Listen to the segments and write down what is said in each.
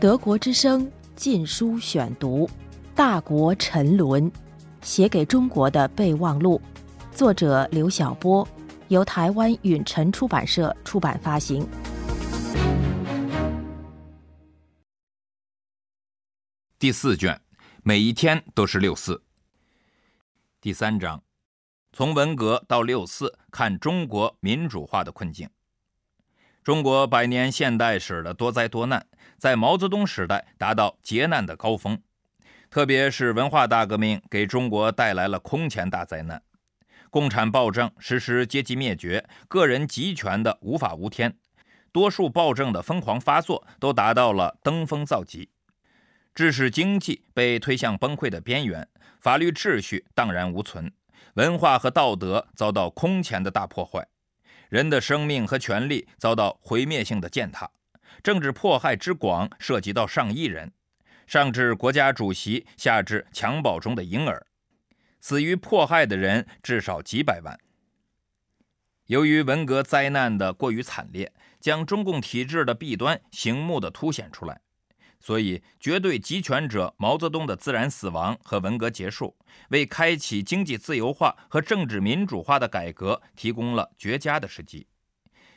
德国之声禁书选读，《大国沉沦》，写给中国的备忘录，作者刘晓波，由台湾允晨出版社出版发行。第四卷，每一天都是六四。第三章，从文革到六四，看中国民主化的困境。中国百年现代史的多灾多难，在毛泽东时代达到劫难的高峰，特别是文化大革命给中国带来了空前大灾难，共产暴政实施阶级灭绝，个人集权的无法无天，多数暴政的疯狂发作都达到了登峰造极，致使经济被推向崩溃的边缘，法律秩序荡然无存，文化和道德遭到空前的大破坏。人的生命和权利遭到毁灭性的践踏，政治迫害之广涉及到上亿人，上至国家主席，下至襁褓中的婴儿，死于迫害的人至少几百万。由于文革灾难的过于惨烈，将中共体制的弊端醒目的凸显出来。所以，绝对集权者毛泽东的自然死亡和文革结束，为开启经济自由化和政治民主化的改革提供了绝佳的时机。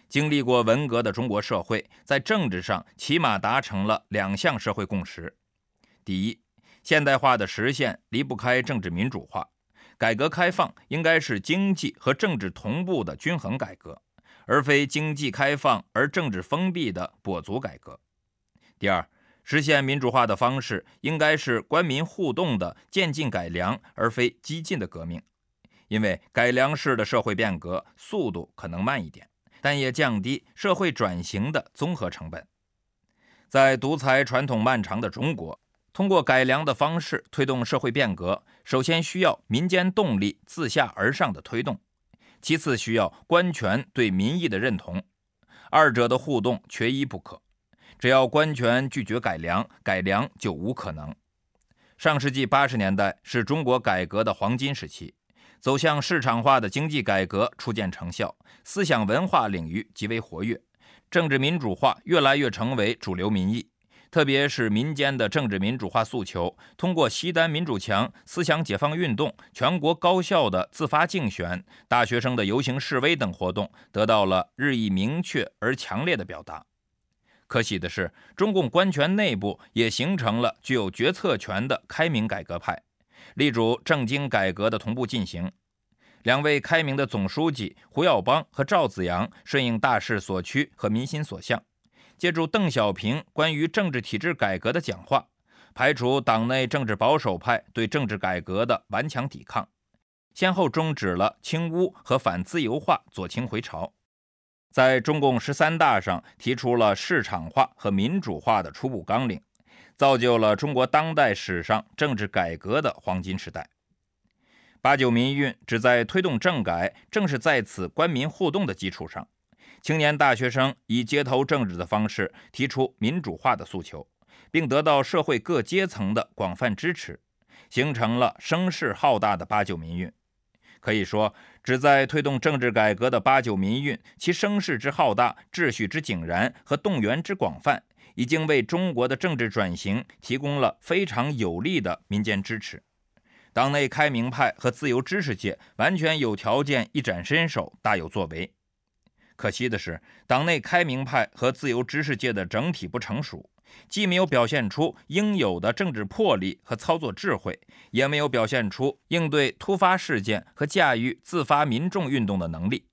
经历过文革的中国社会，在政治上起码达成了两项社会共识：第一，现代化的实现离不开政治民主化，改革开放应该是经济和政治同步的均衡改革，而非经济开放而政治封闭的跛足改革；第二，实现民主化的方式应该是官民互动的渐进改良，而非激进的革命。因为改良式的社会变革速度可能慢一点，但也降低社会转型的综合成本。在独裁传统漫长的中国，通过改良的方式推动社会变革，首先需要民间动力自下而上的推动，其次需要官权对民意的认同，二者的互动缺一不可。只要官权拒绝改良，改良就无可能。上世纪八十年代是中国改革的黄金时期，走向市场化的经济改革初见成效，思想文化领域极为活跃，政治民主化越来越成为主流民意。特别是民间的政治民主化诉求，通过西单民主墙、思想解放运动、全国高校的自发竞选、大学生的游行示威等活动，得到了日益明确而强烈的表达。可喜的是，中共官权内部也形成了具有决策权的开明改革派，力主政经改革的同步进行。两位开明的总书记胡耀邦和赵紫阳顺应大势所趋和民心所向，借助邓小平关于政治体制改革的讲话，排除党内政治保守派对政治改革的顽强抵抗，先后终止了清污和反自由化左倾回潮。在中共十三大上提出了市场化和民主化的初步纲领，造就了中国当代史上政治改革的黄金时代。八九民运旨在推动政改，正是在此官民互动的基础上，青年大学生以街头政治的方式提出民主化的诉求，并得到社会各阶层的广泛支持，形成了声势浩大的八九民运。可以说，旨在推动政治改革的八九民运，其声势之浩大、秩序之井然和动员之广泛，已经为中国的政治转型提供了非常有力的民间支持。党内开明派和自由知识界完全有条件一展身手，大有作为。可惜的是，党内开明派和自由知识界的整体不成熟。既没有表现出应有的政治魄力和操作智慧，也没有表现出应对突发事件和驾驭自发民众运动的能力。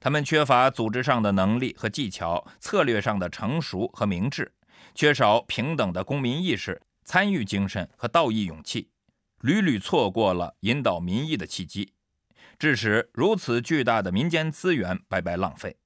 他们缺乏组织上的能力和技巧，策略上的成熟和明智，缺少平等的公民意识、参与精神和道义勇气，屡屡错过了引导民意的契机，致使如此巨大的民间资源白白浪费。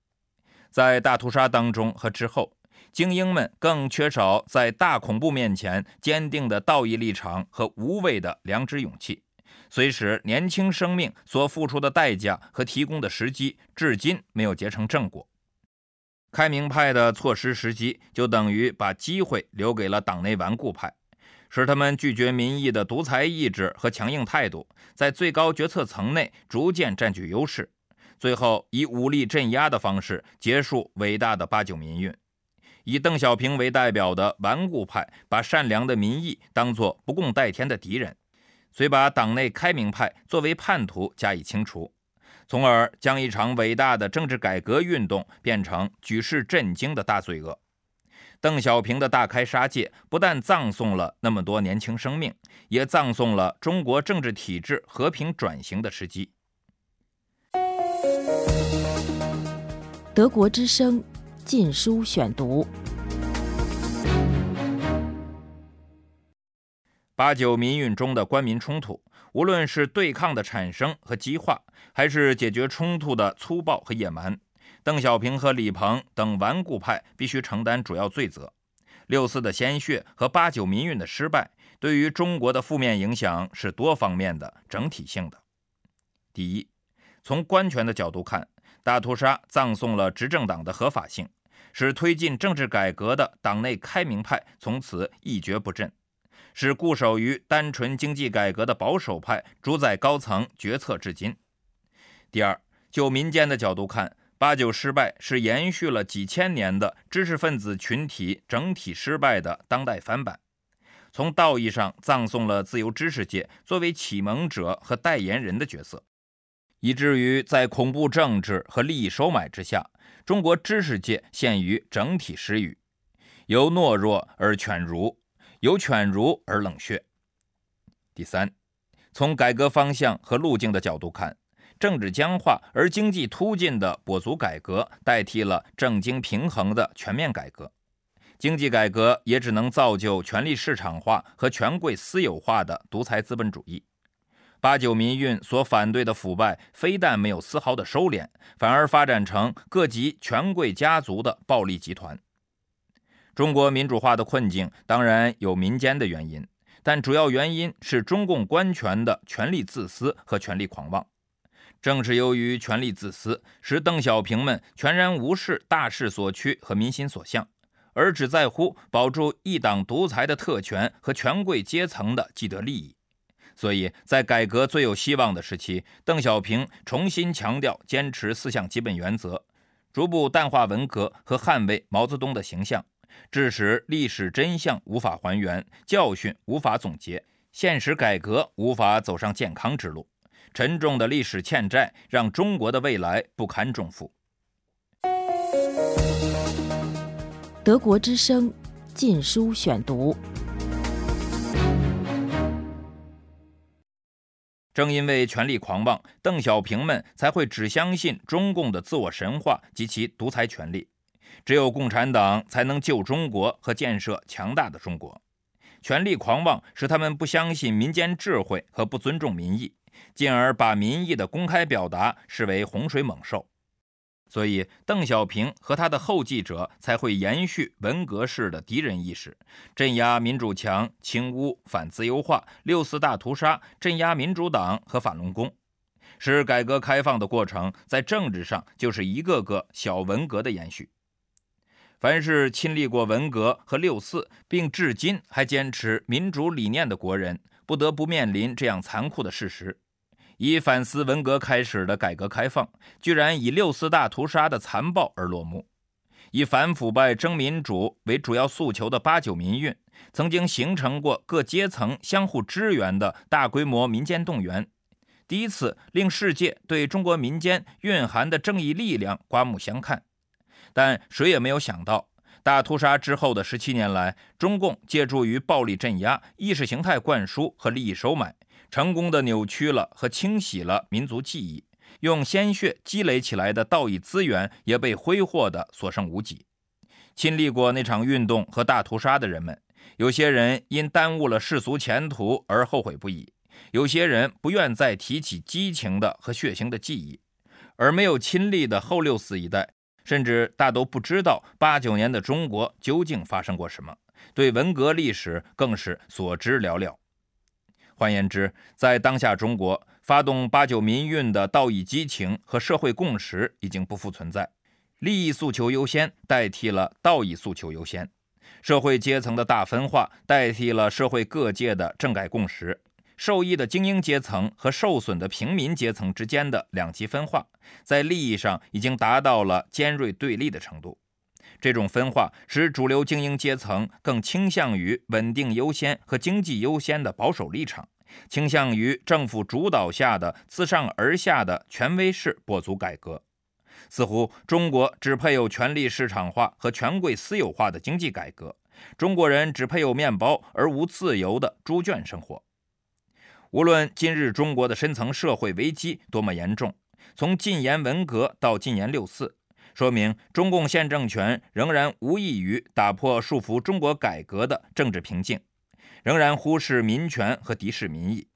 在大屠杀当中和之后。精英们更缺少在大恐怖面前坚定的道义立场和无畏的良知勇气，虽使年轻生命所付出的代价和提供的时机至今没有结成正果。开明派的错失时机，就等于把机会留给了党内顽固派，使他们拒绝民意的独裁意志和强硬态度，在最高决策层内逐渐占据优势，最后以武力镇压的方式结束伟大的八九民运。以邓小平为代表的顽固派，把善良的民意当作不共戴天的敌人，遂把党内开明派作为叛徒加以清除，从而将一场伟大的政治改革运动变成举世震惊的大罪恶。邓小平的大开杀戒，不但葬送了那么多年轻生命，也葬送了中国政治体制和平转型的时机。德国之声。禁书选读：八九民运中的官民冲突，无论是对抗的产生和激化，还是解决冲突的粗暴和野蛮，邓小平和李鹏等顽固派必须承担主要罪责。六四的鲜血和八九民运的失败，对于中国的负面影响是多方面的、整体性的。第一，从官权的角度看。大屠杀葬送了执政党的合法性，使推进政治改革的党内开明派从此一蹶不振，使固守于单纯经济改革的保守派主宰高层决策至今。第二，就民间的角度看，八九失败是延续了几千年的知识分子群体整体失败的当代翻版，从道义上葬送了自由知识界作为启蒙者和代言人的角色。以至于在恐怖政治和利益收买之下，中国知识界陷于整体失语，由懦弱而犬儒，由犬儒而冷血。第三，从改革方向和路径的角度看，政治僵化而经济突进的跛足改革代替了政经平衡的全面改革，经济改革也只能造就权力市场化和权贵私有化的独裁资本主义。八九民运所反对的腐败，非但没有丝毫的收敛，反而发展成各级权贵家族的暴力集团。中国民主化的困境当然有民间的原因，但主要原因是中共官权的权力自私和权力狂妄。正是由于权力自私，使邓小平们全然无视大势所趋和民心所向，而只在乎保住一党独裁的特权和权贵阶层的既得利益。所以在改革最有希望的时期，邓小平重新强调坚持四项基本原则，逐步淡化文革和捍卫毛泽东的形象，致使历史真相无法还原，教训无法总结，现实改革无法走上健康之路。沉重的历史欠债让中国的未来不堪重负。德国之声，禁书选读。正因为权力狂妄，邓小平们才会只相信中共的自我神话及其独裁权力。只有共产党才能救中国和建设强大的中国。权力狂妄使他们不相信民间智慧和不尊重民意，进而把民意的公开表达视为洪水猛兽。所以，邓小平和他的后继者才会延续文革式的敌人意识，镇压民主墙、清污、反自由化、六四大屠杀，镇压民主党和法轮功，使改革开放的过程在政治上就是一个个小文革的延续。凡是亲历过文革和六四，并至今还坚持民主理念的国人，不得不面临这样残酷的事实。以反思文革开始的改革开放，居然以六四大屠杀的残暴而落幕；以反腐败争民主为主要诉求的八九民运，曾经形成过各阶层相互支援的大规模民间动员，第一次令世界对中国民间蕴含的正义力量刮目相看。但谁也没有想到，大屠杀之后的十七年来，中共借助于暴力镇压、意识形态灌输和利益收买。成功的扭曲了和清洗了民族记忆，用鲜血积累起来的道义资源也被挥霍得所剩无几。亲历过那场运动和大屠杀的人们，有些人因耽误了世俗前途而后悔不已；有些人不愿再提起激情的和血腥的记忆，而没有亲历的后六四一代，甚至大都不知道八九年的中国究竟发生过什么，对文革历史更是所知寥寥。换言之，在当下中国，发动八九民运的道义激情和社会共识已经不复存在，利益诉求优先代替了道义诉求优先，社会阶层的大分化代替了社会各界的政改共识，受益的精英阶层和受损的平民阶层之间的两极分化，在利益上已经达到了尖锐对立的程度。这种分化使主流精英阶层更倾向于稳定优先和经济优先的保守立场，倾向于政府主导下的自上而下的权威式拨足改革。似乎中国只配有权力市场化和权贵私有化的经济改革，中国人只配有面包而无自由的猪圈生活。无论今日中国的深层社会危机多么严重，从禁言文革到禁言六四，说明中共现政权仍然无异于打破束缚中国改革的政治瓶颈，仍然忽视民权和敌视民意。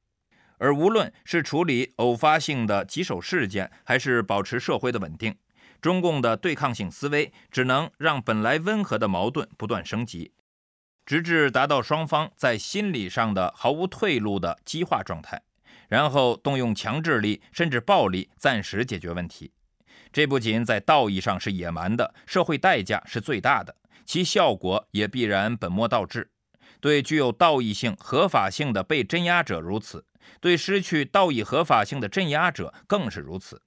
而无论是处理偶发性的棘手事件，还是保持社会的稳定，中共的对抗性思维只能让本来温和的矛盾不断升级。直至达到双方在心理上的毫无退路的激化状态，然后动用强制力甚至暴力暂时解决问题。这不仅在道义上是野蛮的，社会代价是最大的，其效果也必然本末倒置。对具有道义性、合法性的被镇压者如此，对失去道义合法性的镇压者更是如此。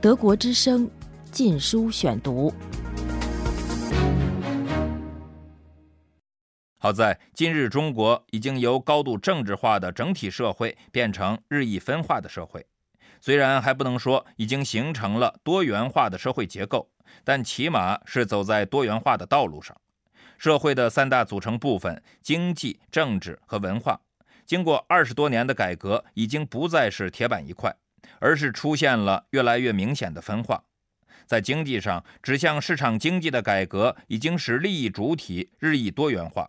德国之声，禁书选读。好在今日中国已经由高度政治化的整体社会变成日益分化的社会，虽然还不能说已经形成了多元化的社会结构，但起码是走在多元化的道路上。社会的三大组成部分——经济、政治和文化，经过二十多年的改革，已经不再是铁板一块，而是出现了越来越明显的分化。在经济上，指向市场经济的改革已经使利益主体日益多元化。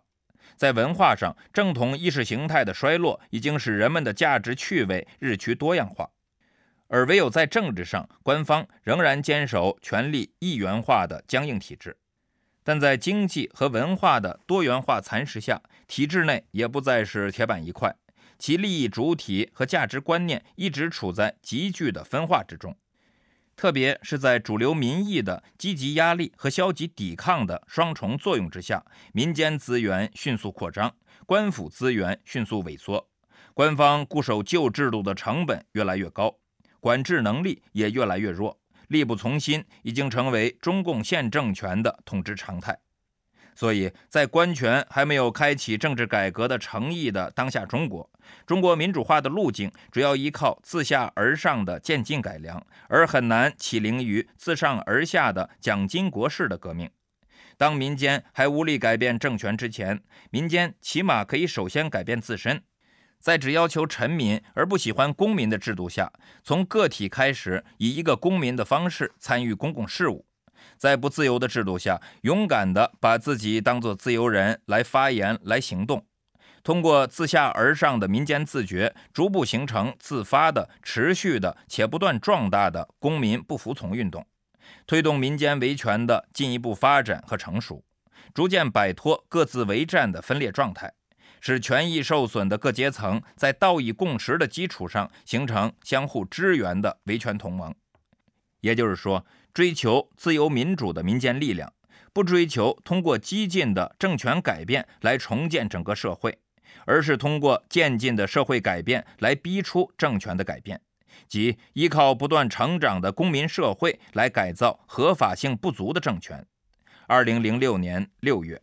在文化上，正统意识形态的衰落已经使人们的价值趣味日趋多样化，而唯有在政治上，官方仍然坚守权力一元化的僵硬体制。但在经济和文化的多元化蚕食下，体制内也不再是铁板一块，其利益主体和价值观念一直处在急剧的分化之中。特别是在主流民意的积极压力和消极抵抗的双重作用之下，民间资源迅速扩张，官府资源迅速萎缩，官方固守旧制度的成本越来越高，管制能力也越来越弱，力不从心已经成为中共现政权的统治常态。所以在官权还没有开启政治改革的诚意的当下中国，中国民主化的路径主要依靠自下而上的渐进改良，而很难起灵于自上而下的蒋经国式的革命。当民间还无力改变政权之前，民间起码可以首先改变自身。在只要求臣民而不喜欢公民的制度下，从个体开始，以一个公民的方式参与公共事务。在不自由的制度下，勇敢地把自己当作自由人来发言、来行动，通过自下而上的民间自觉，逐步形成自发的、持续的且不断壮大的公民不服从运动，推动民间维权的进一步发展和成熟，逐渐摆脱各自为战的分裂状态，使权益受损的各阶层在道义共识的基础上形成相互支援的维权同盟。也就是说。追求自由民主的民间力量，不追求通过激进的政权改变来重建整个社会，而是通过渐进的社会改变来逼出政权的改变，即依靠不断成长的公民社会来改造合法性不足的政权。二零零六年六月，